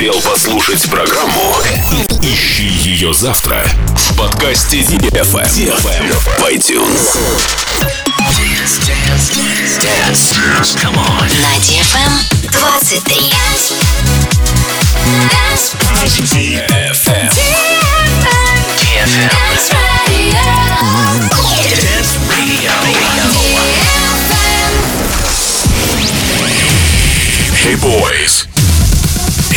успел послушать программу, ищи ее завтра в подкасте DFM, в iTunes. Dance, dance, dance, dance. На DFM 23. DFM. DFM. Dance Radio. Hey boys.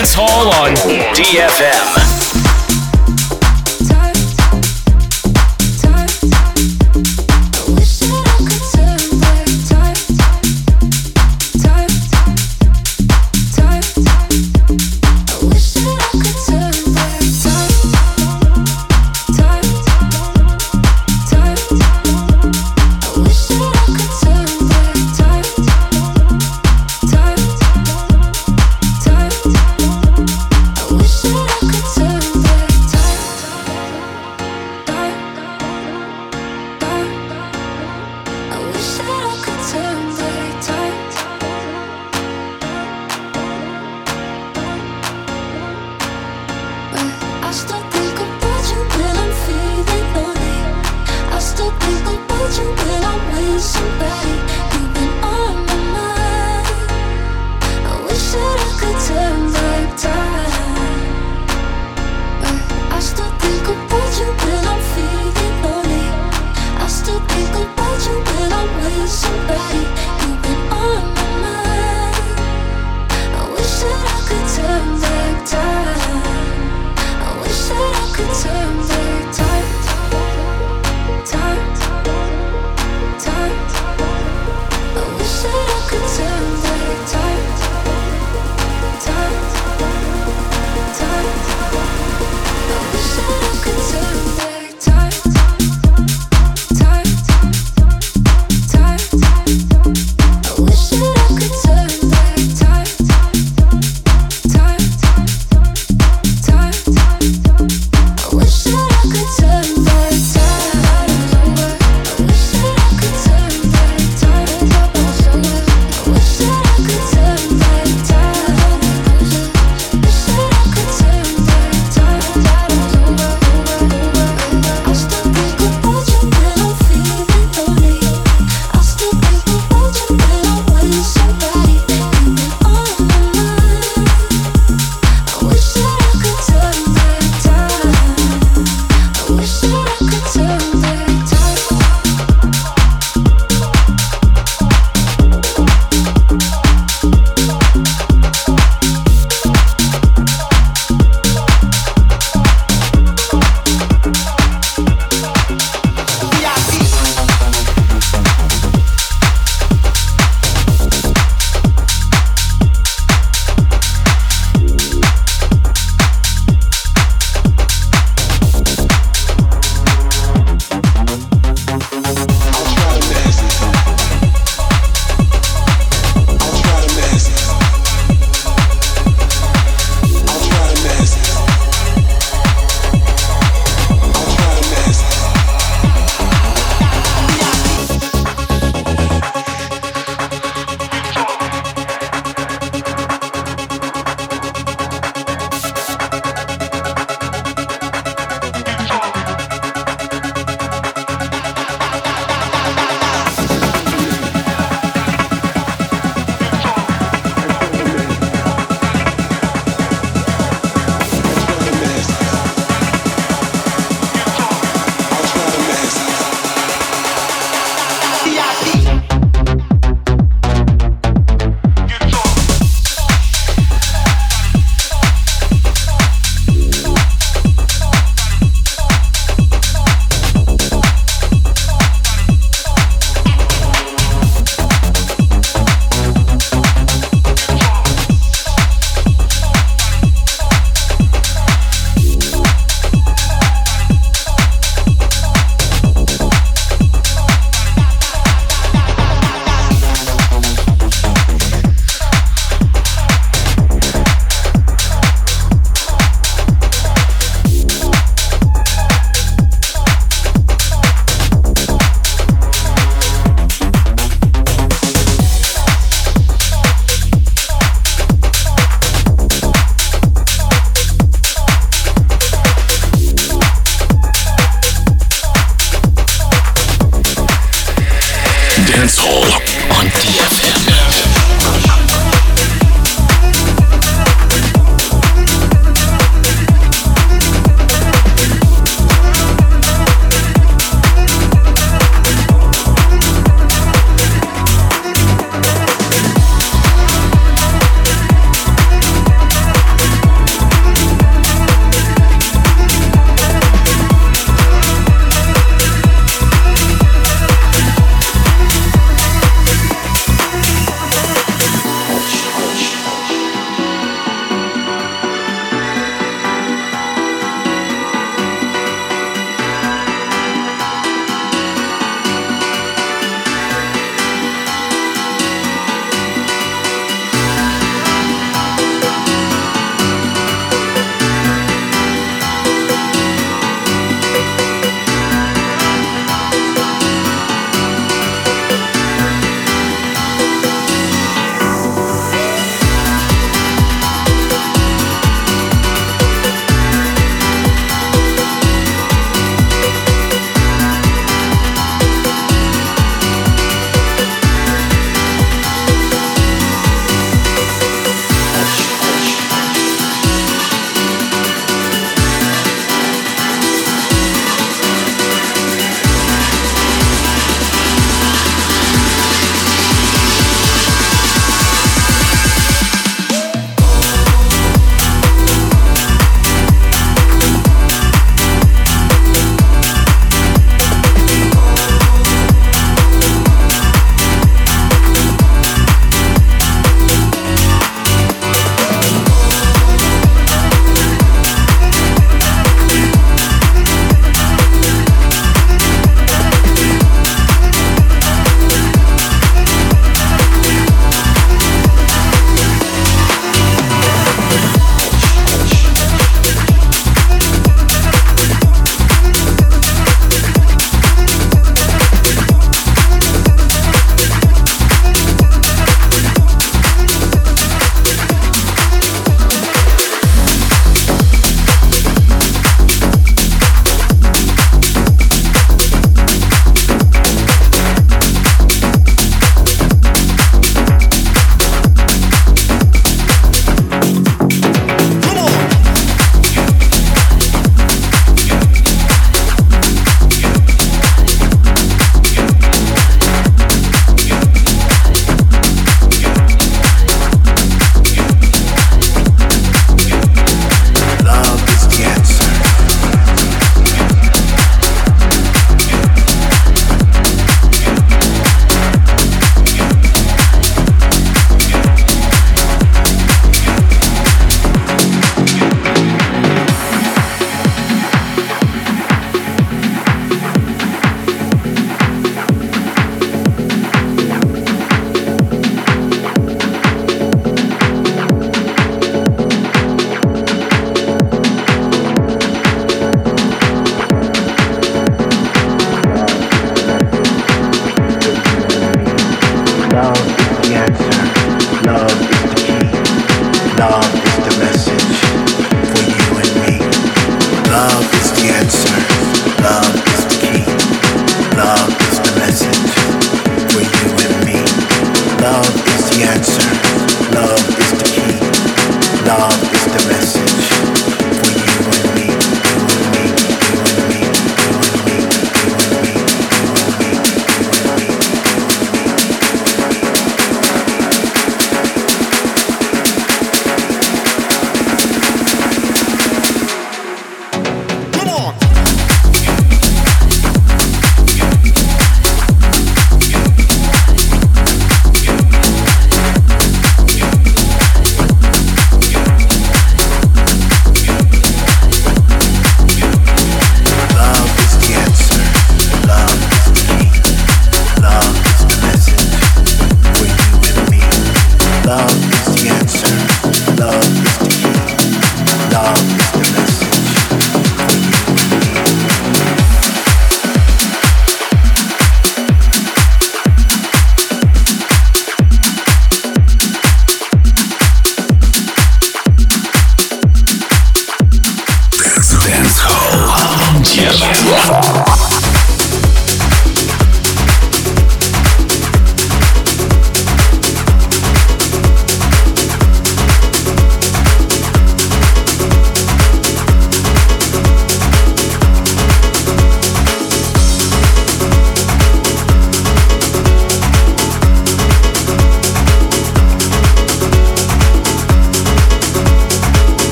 Dance Hall on DFM.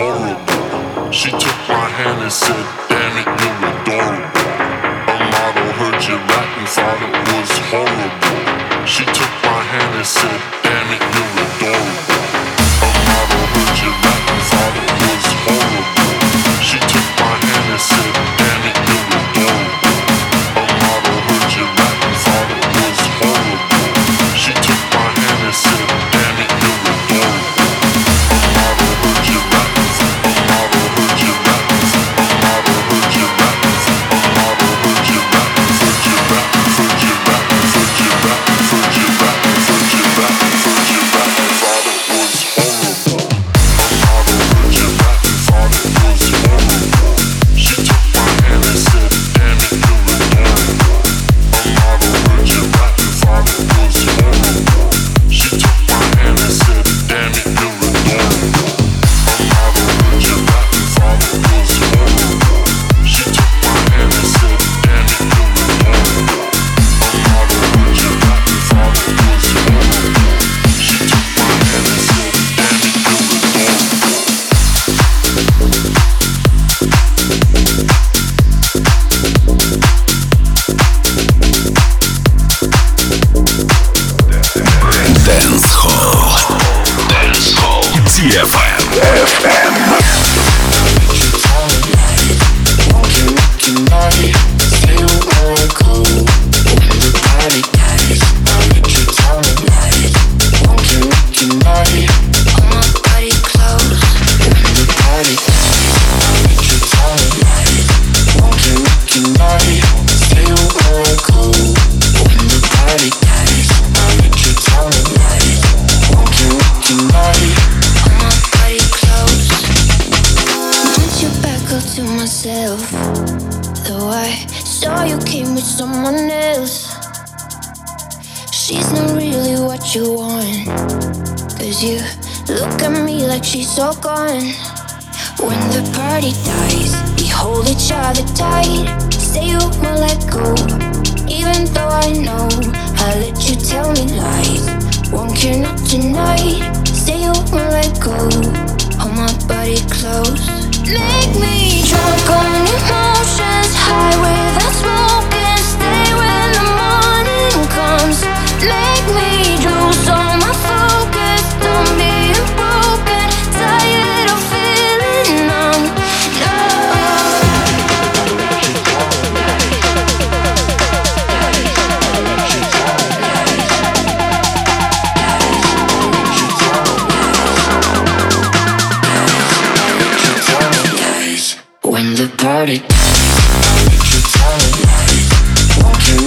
horrible. She took my hand and said, Damn it, you're adorable. A model heard you rap and thought it was horrible. She took my hand and said, you. Look at me like she's so gone. When the party dies, we hold each other tight. Say you won't let go, even though I know I let you tell me lies. Won't care not tonight. Say you won't let go. Hold my body close. Make me drunk on emotions, high without smoking. Stay when the morning comes. Make me. party. Get your talent right. Walking,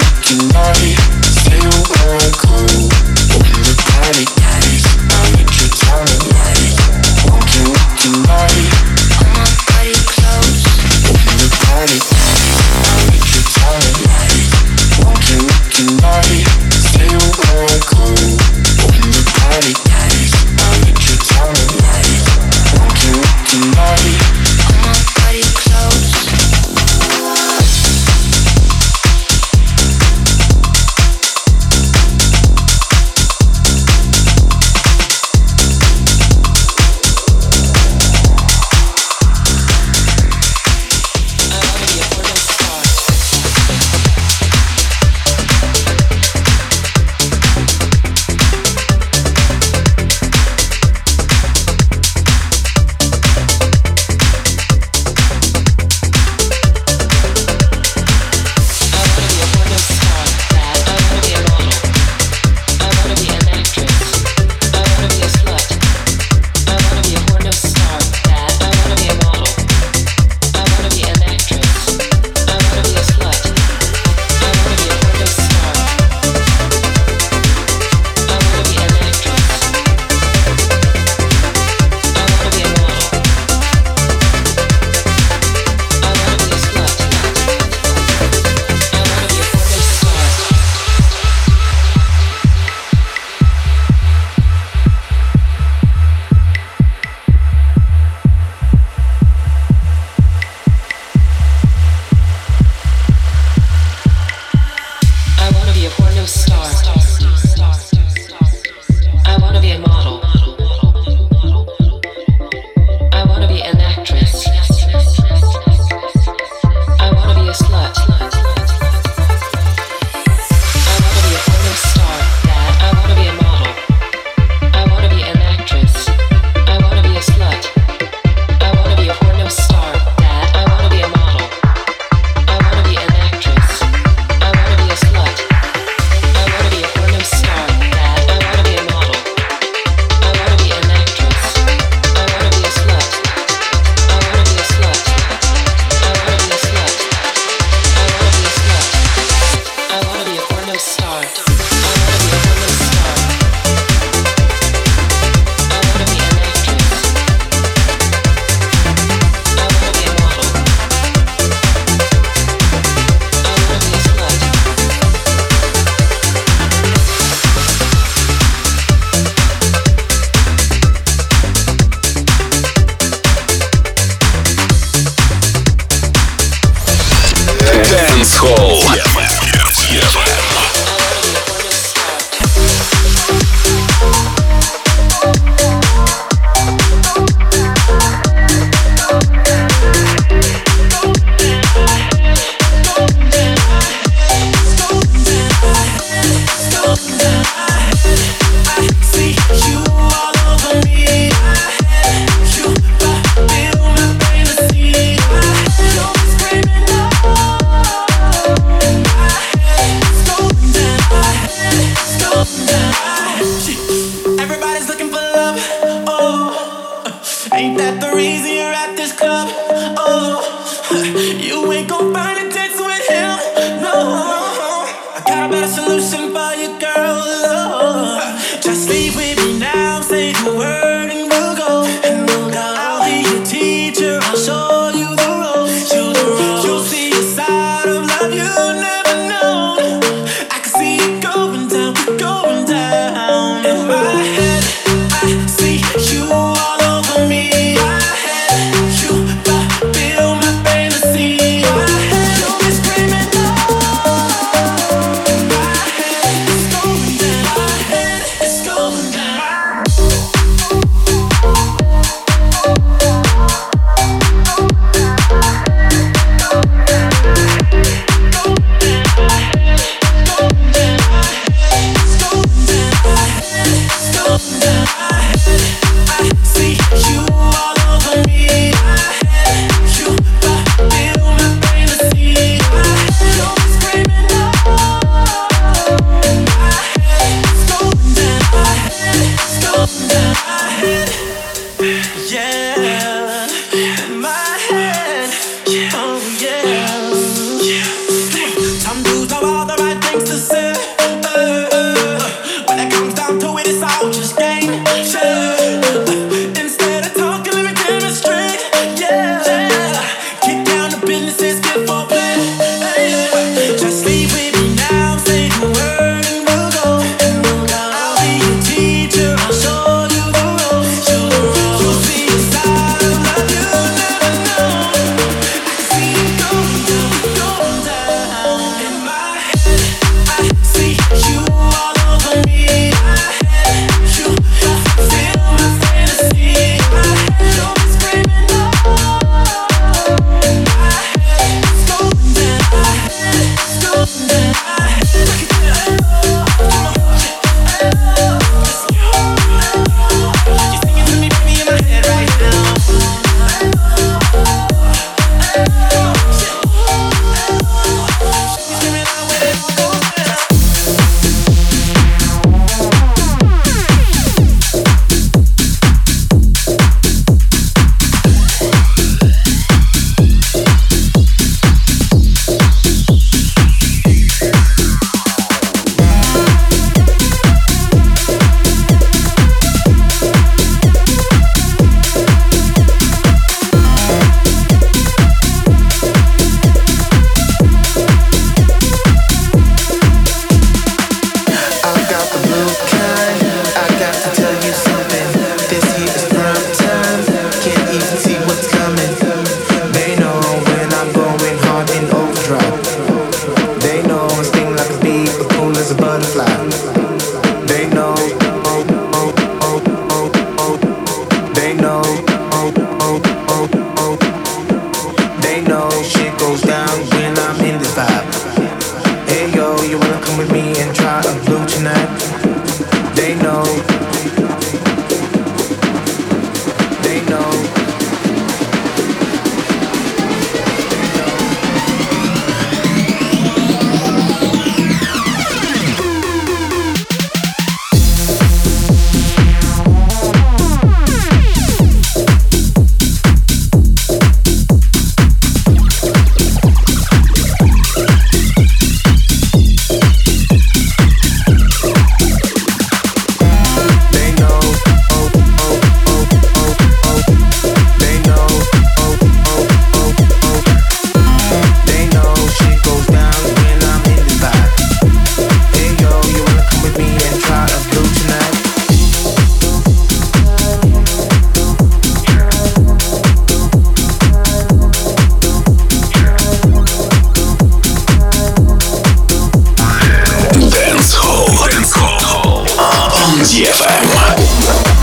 DFM.